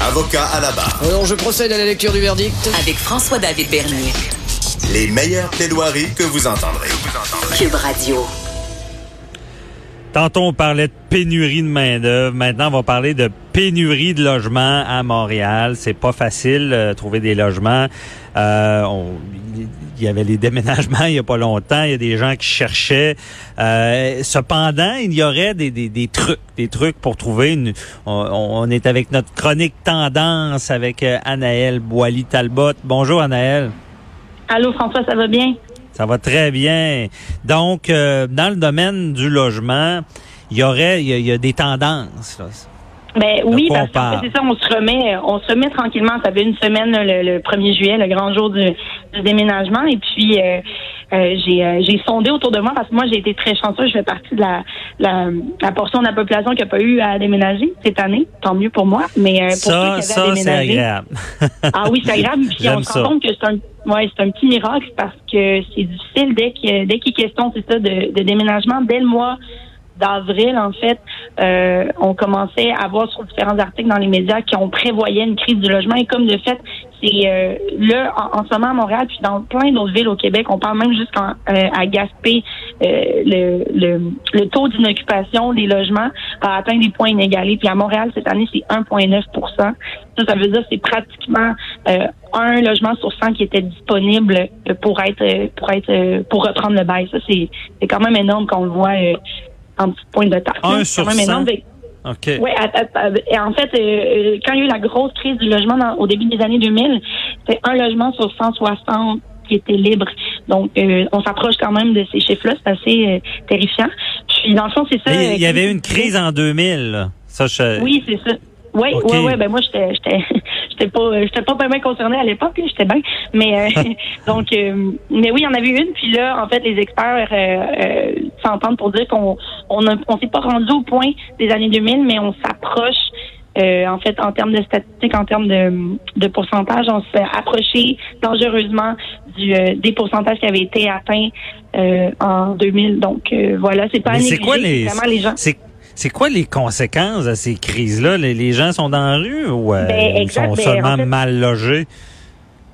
Avocat à la barre. Alors, je procède à la lecture du verdict. Avec François-David Bernier. Les meilleures plaidoiries que vous entendrez. Cube Radio. Tantôt, on parlait de pénurie de main-d'œuvre. Maintenant, on va parler de pénurie de logements à Montréal. C'est pas facile euh, trouver des logements. Euh, on- il y avait les déménagements il y a pas longtemps. Il y a des gens qui cherchaient. Euh, cependant, il y aurait des, des, des trucs, des trucs pour trouver. Une, on, on est avec notre chronique tendance avec euh, Anaël Boily-Talbot. Bonjour, Anaël. Allô, François, ça va bien? Ça va très bien. Donc, euh, dans le domaine du logement, il y aurait, il y a, il y a des tendances. Là. Ben oui, parce fait, c'est ça, on se remet, on se remet tranquillement. Ça fait une semaine, le, le 1er juillet, le grand jour du, du déménagement. Et puis, euh, euh, j'ai, euh, j'ai sondé autour de moi parce que moi, j'ai été très chanceuse. Je fais partie de la, la, la portion de la population qui n'a pas eu à déménager cette année. Tant mieux pour moi. Mais euh, pour ceux qui avaient à ça, c'est agréable. Ah oui, c'est agréable. Puis on se rend compte que c'est un, ouais, c'est un petit miracle parce que c'est difficile dès qu'il dès qu'il est question, c'est ça, de, de déménagement. Dès le mois d'avril, en fait, euh, on commençait à voir sur différents articles dans les médias qu'on prévoyait une crise du logement. Et comme de fait, c'est euh, là, en, ce moment à Montréal, puis dans plein d'autres villes au Québec, on parle même jusqu'à à Gaspé, euh, le, le, le taux d'inoccupation des logements a atteint des points inégalés. Puis à Montréal, cette année, c'est 1,9% Ça, ça veut dire que c'est pratiquement euh, un logement sur 100 qui était disponible euh, pour être euh, pour être euh, pour reprendre le bail. Ça, c'est quand même énorme quand on le voit euh, en petit point de taxe. Un sur quand même 100? énorme. Fait- OK. oui, et en fait, euh, quand il y a eu la grosse crise du logement dans- au début des années 2000, c'est un logement sur 160 qui était libre. Donc, euh, on s'approche quand même de ces chiffres-là. C'est assez euh, terrifiant. Puis, dans le fond, c'est ça. Il y euh, avait eu une crise en 2000. là. Ça, je... oui, c'est ça. Oui, oui, oui. Ben moi, j'étais, j'étais, j'étais pas, j'étais pas vraiment concernée à l'époque. J'étais bien, mais euh, donc, euh, mais oui, il y en avait une. Puis là, en fait, les experts euh, euh, s'entendent pour dire qu'on, on, a- on s'est pas rendu au point des années 2000, mais on s'approche. euh, en fait, en termes de statistiques, en termes de, de pourcentage, on s'est approché dangereusement du, euh, des pourcentages qui avaient été atteints euh, en 2000. Donc euh, voilà, c'est pas c'est quoi les, les gens. c'est, c'est quoi les conséquences de ces crises-là? Les, les gens sont dans la rue ou euh, Ben, ils sont Ben, seulement en fait- mal logés?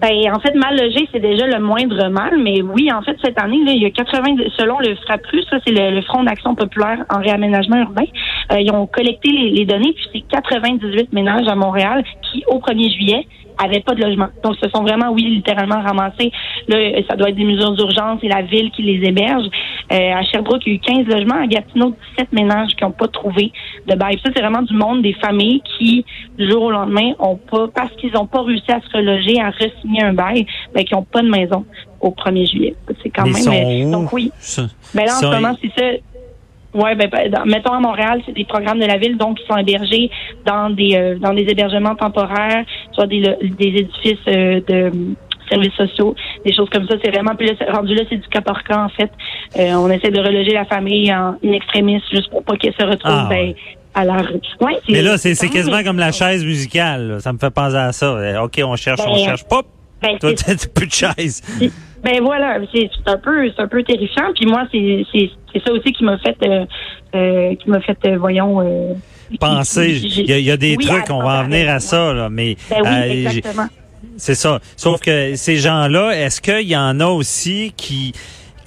Ben, en fait, mal logé, c'est déjà le moindre mal, mais oui, en fait, cette année, là, il y a 80, selon le FRAPRU, ça, c'est le, le Front d'action populaire en réaménagement urbain, euh, ils ont collecté les, les données, puis c'est 98 ménages à Montréal qui, au 1er juillet, avaient pas de logement. Donc, ce sont vraiment, oui, littéralement ramassés. Là, ça doit être des mesures d'urgence, c'est la ville qui les héberge. Euh, à Sherbrooke, il y a eu 15 logements. À Gatineau, 17 ménages qui n'ont pas trouvé de bail. Ça, c'est vraiment du monde des familles qui, du jour au lendemain, ont pas, parce qu'ils n'ont pas réussi à se reloger, à re-signer un bail, ben, qui n'ont pas de maison au 1er juillet. C'est quand Mais même. sont euh, donc oui. Ben là, en ce moment, c'est ça. Ouais, ben, ben, dans- mettons à Montréal, c'est des programmes de la ville, donc ils sont hébergés dans des euh, dans des hébergements temporaires, soit des, des édifices euh, de services sociaux, des choses comme ça. C'est vraiment c'est- rendu là, c'est du cas par cas en fait. Euh, on essaie de reloger la famille en in extremis juste pour pas qu'elle se retrouve Ah, ben, à la rue. Ouais, Mais là, c'est, c'est quasiment comme la chaise musicale. là. Ça me fait penser à ça. Euh, OK, on cherche, on Ben, cherche. Pop! Ben, Toi, t'as plus de chaise. Ben voilà, c'est c'est un peu, c'est un peu terrifiant. Puis moi, c'est c'est ça aussi qui m'a fait, euh, euh, qui m'a fait, euh, voyons. Penser, il y a, il y a des oui, trucs, on va en venir à ça, là, mais Ben oui, exactement. c'est ça. Sauf que ces gens-là, est-ce qu'il y en a aussi qui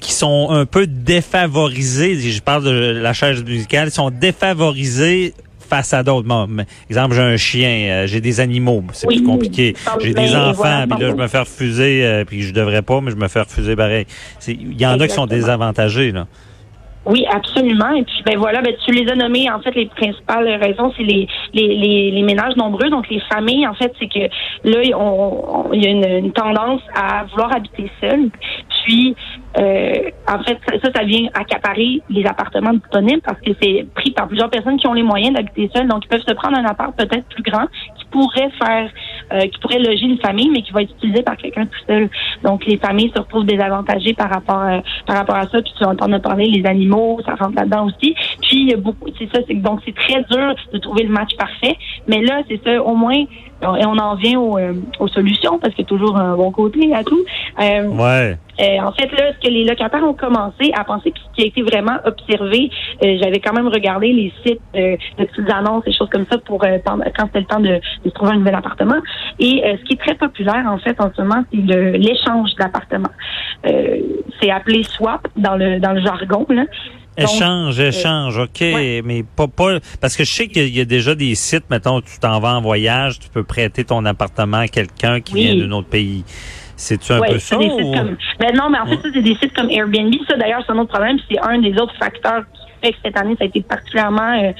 qui sont un peu défavorisés, je parle de la chaise musicale, sont défavorisés face à d'autres. Exemple, j'ai un chien, j'ai des animaux, c'est Oui. plus compliqué. J'ai des enfants, voilà, puis là, je me fais refuser, puis je devrais pas, mais je me fais refuser pareil. Il y en a qui sont désavantagés, là. Oui, absolument. Et puis, ben voilà, ben tu les as nommés. En fait, les principales raisons, c'est les, les, les, ménages nombreux, donc les familles. En fait, c'est que là, il y a une, une tendance à vouloir habiter seul. Puis, euh, en fait, ça, ça vient accaparer les appartements disponibles parce que c'est pris par plusieurs personnes qui ont les moyens d'habiter seul. Donc, ils peuvent se prendre un appart peut-être plus grand qui pourrait faire, euh, qui pourrait loger une famille, mais qui va être utilisé par quelqu'un tout seul. Donc, les familles se retrouvent désavantagées par rapport, euh, par rapport à ça. Puis, tu vas entendre parler, les animaux, ça rentre là-dedans aussi. Puis, il y a beaucoup, c'est ça, c'est donc c'est très dur de trouver le match parfait. Mais là, c'est ça, au moins, et on en vient aux, euh, aux solutions parce qu'il y a toujours un bon côté à tout. Euh, Ouais. euh, en fait, là, ce que les locataires ont commencé à penser, puis ce qui a été vraiment observé, euh, j'avais quand même regardé les sites euh, de petites annonces, des choses comme ça, pour euh, quand c'était le temps de, de trouver un nouvel appartement. Et euh, ce qui est très populaire, en fait, en ce moment, c'est l'échange d'appartements. Euh, c'est appelé swap dans le dans le jargon. Là. Donc, Échange, échange, OK, ouais. mais pas, pas parce que je sais qu'il y a déjà des sites, mettons, tu t'en vas en voyage, tu peux prêter ton appartement à quelqu'un qui Oui. vient d'un autre pays. C'est-tu un Ouais, peu ça? des ou- sites comme. Ben non, mais en fait, ça, c'est des sites comme Airbnb. Ça, d'ailleurs, c'est un autre problème. C'est un des autres facteurs qui fait que cette année, ça a été particulièrement euh,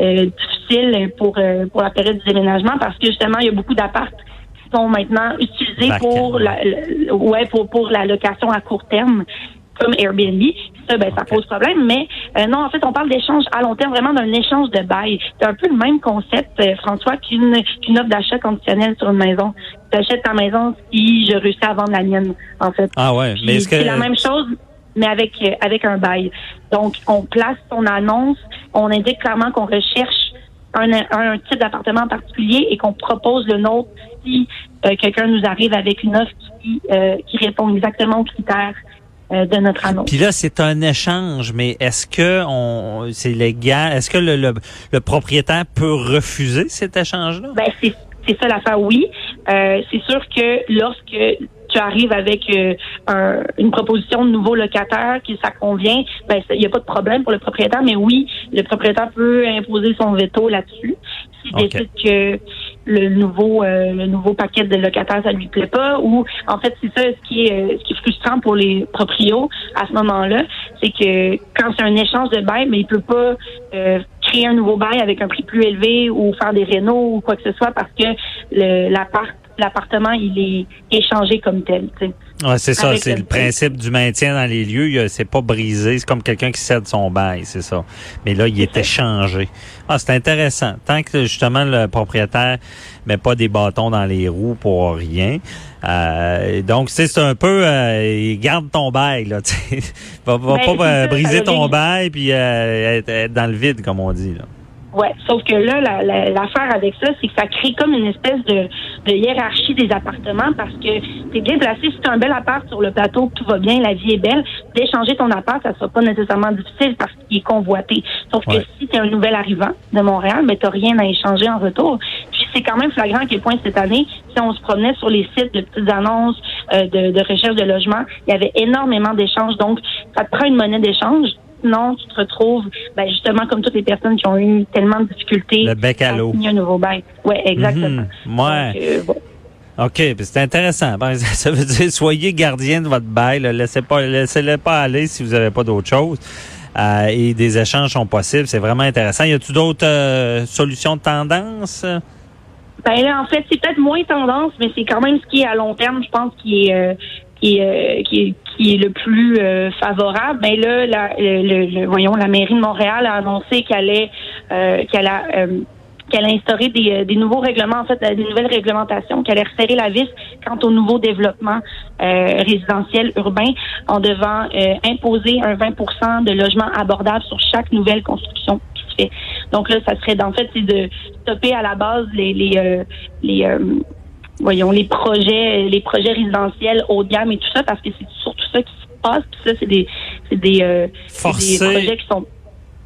euh, difficile pour euh, pour la période du déménagement parce que justement, il y a beaucoup d'apparts qui sont maintenant utilisés pour la- ouais pour pour la location à court terme comme Airbnb. Ça, ben, ça pose problème. Mais euh, non, en fait, on parle d'échange à long terme, vraiment d'un échange de bail. C'est un peu le même concept, euh, François, qu'une qu'une offre d'achat conditionnelle sur une maison. Tu achètes ta maison si je réussis à vendre la mienne, en fait. Ah ouais, Puis mais est-ce que C'est la même chose, mais avec euh, avec un bail. Donc, on place son annonce, on indique clairement qu'on recherche un, un type d'appartement en particulier et qu'on propose le nôtre si euh, quelqu'un nous arrive avec une offre qui, euh, qui répond exactement aux critères de notre. Puis là, c'est un échange, mais est-ce que on c'est légal? Est-ce que le, le, le propriétaire peut refuser cet échange-là? Ben, c'est c'est ça l'affaire, oui. Euh, c'est sûr que lorsque tu arrives avec euh, un- une proposition de nouveau locataire, qui ça convient, ben il n'y a pas de problème pour le propriétaire, mais oui, le propriétaire peut imposer son veto là-dessus. S'il décide que le nouveau euh, le nouveau paquet de locataires ça lui plaît pas ou en fait c'est ça ce qui est euh, ce qui est frustrant pour les proprios à ce moment-là c'est que quand c'est un échange de bail mais il peut pas euh, créer un nouveau bail avec un prix plus élevé ou faire des rénaux ou quoi que ce soit parce que l'appart l'appartement il est échangé comme tel. Ouais, c'est ça, c'est le- principe du maintien dans les lieux. C'est pas brisé, c'est comme quelqu'un qui cède son bail, c'est ça. Mais là, il est échangé. Ah, c'est intéressant. Tant que justement le propriétaire met pas des bâtons dans les roues pour rien. Euh, donc, c'est c'est un peu, euh, il garde ton bail là. tu sais. va va Ben, pas euh, briser ton bail puis euh, être, être dans le vide comme on dit là. Ouais, sauf que là, la- la- l'affaire avec ça, c'est que ça crée comme une espèce de, de hiérarchie des appartements parce que t'es bien placé. Si t'as un bel appart sur le plateau, tout va bien, la vie est belle, d'échanger ton appart, ça sera pas nécessairement difficile parce qu'il est convoité. Sauf Ouais. que si t'es un nouvel arrivant de Montréal, mais t'as rien à échanger en retour. Puis c'est quand même flagrant à quel point cette année, si on se promenait sur les sites de petites annonces euh, de, de recherche de logement, il y avait énormément d'échanges. Donc, ça te prend une monnaie d'échange. Sinon, tu te retrouves, ben, justement, comme toutes les personnes qui ont eu tellement de difficultés Le bec à l'eau. un nouveau bail. Ouais, exactement. Ouais. Donc, euh, bon. OK, c'est intéressant. Ben, ça veut dire soyez gardien de votre bail. Laissez pas, laissez-le pas aller si vous n'avez pas d'autre chose. Euh, et des échanges sont possibles. C'est vraiment intéressant. Y a-tu d'autres euh, solutions de tendance? Ben là, en fait, c'est peut-être moins tendance, mais c'est quand même ce qui est à long terme, je pense, qui est euh, qui est, qui est qui est le plus euh, favorable. Ben là, la, le, le- voyons, la mairie de Montréal a annoncé qu'elle allait euh, qu'elle a euh, qu'elle a instauré des, euh, des nouveaux règlements, en fait, euh, des nouvelles réglementations, qu'elle allait resserrer la vis quant au nouveau développement euh, résidentiel urbain en devant euh, imposer un 20% de logements abordables sur chaque nouvelle construction qui se fait. Donc là, ça serait, en fait, c'est de stopper à la base les les euh, les voyons les projets les projets résidentiels haut de gamme et tout ça parce que c'est surtout ça qui se passe. Puis ça, c'est des c'est des, euh, c'est des projets qui sont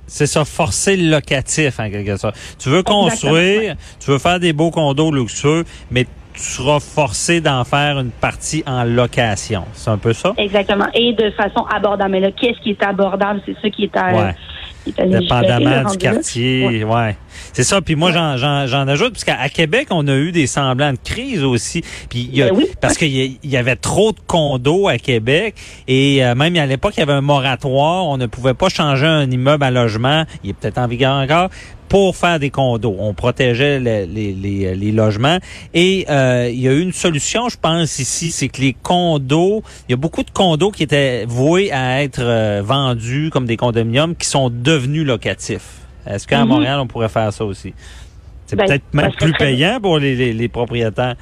C'est ça, forcer le locatif en quelque sorte. Tu veux construire, tu veux faire des beaux condos luxueux, mais tu seras forcé d'en faire une partie en location. C'est un peu ça? exactement et de façon abordable. Mais là, qu'est-ce qui est abordable? C'est ça qui est à Ouais. Dépendamment du quartier, ouais. C'est ça. Puis moi, j'en, j'en, j'en ajoute, parce qu'à à Québec, on a eu des semblants de crise aussi. Puis il y a, Ben oui. parce qu'il y avait trop de condos à Québec et euh, même à l'époque, il y avait un moratoire. On ne pouvait pas changer un immeuble à logement. Il est peut-être en vigueur encore pour faire des condos. On protégeait le- les, les, les logements. Et euh, il y a eu une solution, je pense, ici, c'est que les condos, il y a beaucoup de condos qui étaient voués à être euh, vendus comme des condominiums qui sont devenus locatifs. Est-ce qu'à Mhm. Montréal, on pourrait faire ça aussi? C'est Ben, peut-être même plus très- payant pour les, les, les propriétaires.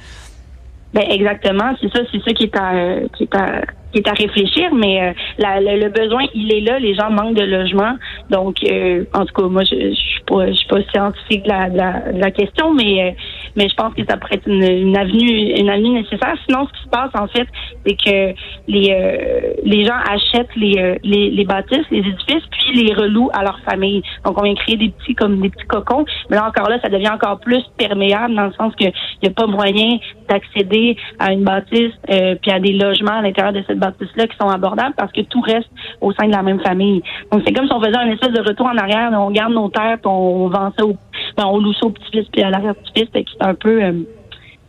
Ben exactement, c'est ça, c'est ça qui est à euh, qui est à qui est à réfléchir, mais euh, le, le besoin il est là, les gens manquent de logement, donc euh, en tout cas moi je, je suis pas je suis pas scientifique de la, de la, de la question, mais mais je pense que ça pourrait être une, une avenue, une avenue nécessaire. Sinon, ce qui se passe en fait, c'est que les euh, les gens achètent les, euh, les les bâtisses, les édifices, puis les relouent à leur famille. Donc, on vient créer des petits comme des petits cocons, mais là encore là, ça devient encore plus perméable dans le sens que il n'y a pas moyen d'accéder à une bâtisse euh, puis à des logements à l'intérieur de cette bâtisse-là qui sont abordables parce que tout reste au sein de la même famille. Donc, c'est comme si on faisait un espèce de retour en arrière, on garde nos terres, puis on vend ça au, ben, on loue ça au petit-fils puis à l'arrière-petit-fils, que c'est un peu... euh,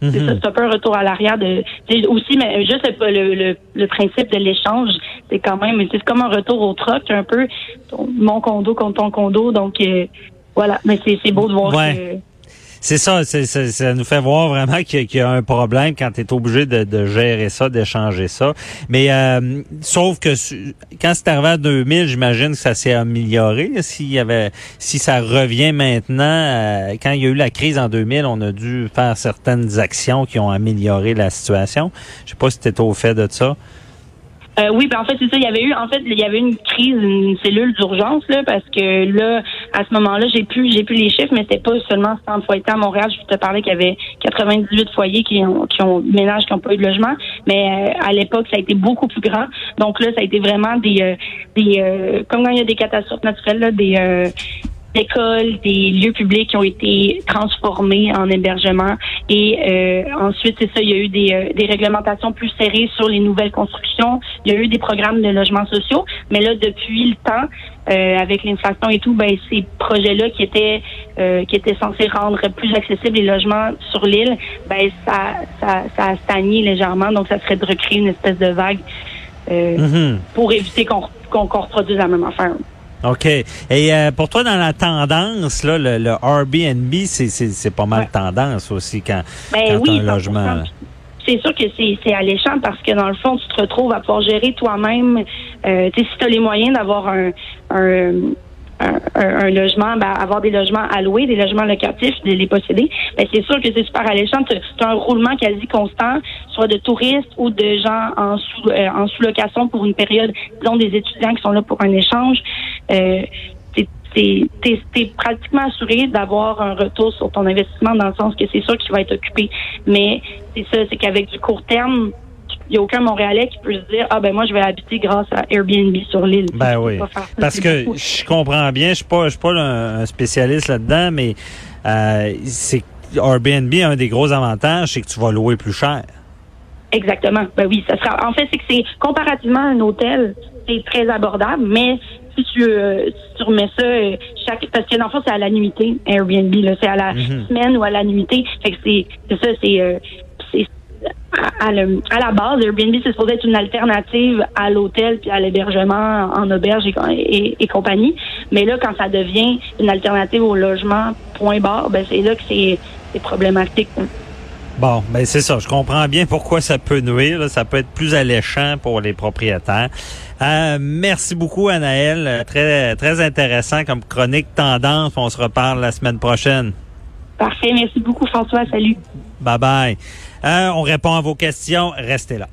c'est ça, c'est un peu un retour à l'arrière de c'est aussi mais juste le, le, principe de l'échange c'est quand même c'est comme un retour au troc un peu ton- mon condo contre ton condo donc euh, voilà mais c'est beau de voir Ouais. C'est ça, c'est- c'est- ça nous fait voir vraiment qu'il y, a- un problème quand tu es obligé de, de gérer ça, d'échanger ça. Mais euh, sauf que quand c'est arrivé à 2000, j'imagine que ça s'est amélioré. S'il y avait, si ça revient maintenant, euh, quand il y a eu la crise en 2000, on a dû faire certaines actions qui ont amélioré la situation. Je sais pas si tu au fait de ça. Euh, oui ben en fait c'est ça. Il y avait eu en fait il y avait une crise une cellule d'urgence là parce que là à ce moment-là j'ai plus j'ai plus les chiffres mais c'était pas seulement 100 foyers à Montréal. Je te parlais qu'il y avait 98 foyers qui ont qui ont ménages qui n'ont pas eu de logement. Mais euh, à l'époque ça a été beaucoup plus grand. Donc là ça a été vraiment des euh, des euh, comme quand il y a des catastrophes naturelles là des euh, écoles, des lieux publics qui ont été transformés en hébergement. Et euh, ensuite, c'est ça, il y a eu des, euh, des réglementations plus serrées sur les nouvelles constructions. Il y a eu des programmes de logements sociaux. Mais là, depuis le temps, euh, avec l'inflation et tout, ben ces projets-là qui étaient euh, qui étaient censés rendre plus accessibles les logements sur l'île, ben ça, ça, ça a stagné légèrement. Donc, ça serait de recréer une espèce de vague euh, Mhm. pour éviter qu'on qu'on qu'on reproduise la même affaire. OK. Et euh, pour toi, dans la tendance, là, le, le Airbnb, c'est, c'est, c'est pas mal Ouais. tendance aussi quand, Ben quand oui, un 100%. logement. C'est sûr que c'est, c'est alléchant parce que dans le fond, tu te retrouves à pouvoir gérer toi-même. Euh, tu sais, si tu as les moyens d'avoir un, un, un, un- un logement, ben, avoir des logements alloués, des logements locatifs, de les posséder, ben, c'est sûr que c'est super alléchant. Tu as un roulement quasi constant, soit de touristes ou de gens en sous euh, en sous-location pour une période, disons des étudiants qui sont là pour un échange. Euh, t'es- t'es pratiquement assuré d'avoir un retour sur ton investissement dans le sens que c'est sûr qu'il va être occupé. Mais c'est ça, c'est qu'avec du court terme, il n'y a aucun Montréalais qui peut se dire ah ben moi je vais habiter grâce à Airbnb sur l'île. Ben oui. Parce que je comprends bien, je suis pas, je suis pas un, spécialiste là-dedans, mais euh, c'est Airbnb a un des gros avantages, c'est que tu vas louer plus cher. Exactement. Ben oui, ça sera. En fait, c'est que c'est comparativement à un hôtel, c'est très abordable, mais si tu, euh, si tu remets ça euh, chaque parce que dans le fond, c'est à la nuitée, Airbnb, là, c'est à la Mhm. semaine ou à la nuitée. Fait que c'est c'est ça, c'est euh, c'est à, à le- à la base, Airbnb, c'est supposé être une alternative à l'hôtel puis à l'hébergement en auberge et, et, et compagnie. Mais là, quand ça devient une alternative au logement, point barre, ben c'est là que c'est c'est problématique. Bon, ben c'est ça. Je comprends bien pourquoi ça peut nuire. là. Ça peut être plus alléchant pour les propriétaires. Euh, merci beaucoup, Anaël. Très, très intéressant comme chronique tendance. On se reparle la semaine prochaine. Parfait. Merci beaucoup, François. Salut. Bye bye. Euh, on répond à vos questions. Restez là.